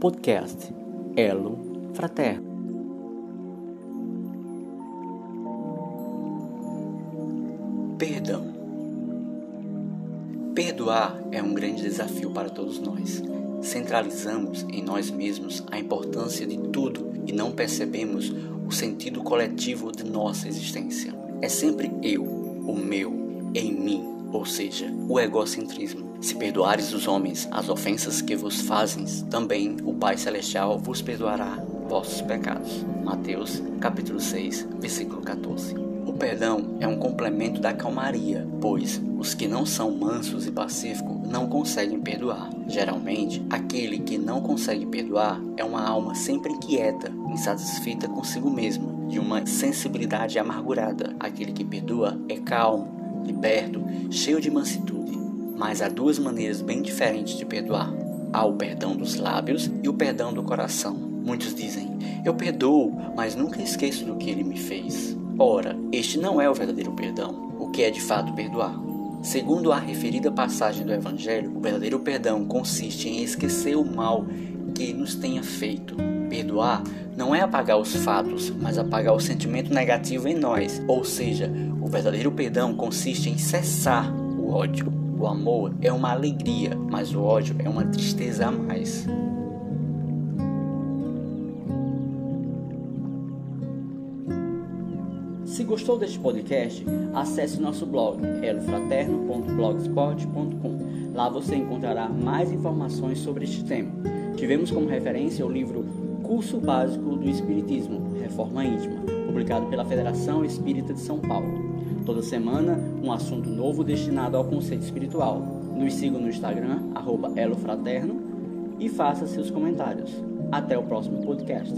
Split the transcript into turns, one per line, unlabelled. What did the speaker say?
Podcast Elo Fraterno. Perdão. Perdoar é um grande desafio para todos nós. Centralizamos em nós mesmos a importância de tudo e não percebemos o sentido coletivo de nossa existência. É sempre eu, o meu, em mim, ou seja, o egocentrismo. Se perdoares os homens as ofensas que vos fazem, também o Pai Celestial vos perdoará vossos pecados. Mateus, capítulo 6, versículo 14. O perdão é um complemento da calmaria, pois os que não são mansos e pacíficos não conseguem perdoar. Geralmente, aquele que não consegue perdoar é uma alma sempre inquieta, insatisfeita consigo mesmo, de uma sensibilidade amargurada. Aquele que perdoa é calmo, liberto, cheio de mansitude. Mas há duas maneiras bem diferentes de perdoar. Há o perdão dos lábios e o perdão do coração. Muitos dizem: Eu perdoo, mas nunca esqueço do que ele me fez. Ora, este não é o verdadeiro perdão. O que é de fato perdoar? Segundo a referida passagem do Evangelho, o verdadeiro perdão consiste em esquecer o mal que nos tenha feito. Perdoar não é apagar os fatos, mas apagar o sentimento negativo em nós. Ou seja, o verdadeiro perdão consiste em cessar o ódio. O amor é uma alegria, mas o ódio é uma tristeza a mais. Se gostou deste podcast, acesse nosso blog elofraterno.blogspot.com. Lá você encontrará mais informações sobre este tema. Tivemos como referência o livro Curso Básico do Espiritismo, Reforma Íntima, publicado pela Federação Espírita de São Paulo. Toda semana, um assunto novo destinado ao conceito espiritual. Nos siga no Instagram, elofraterno, e faça seus comentários. Até o próximo podcast.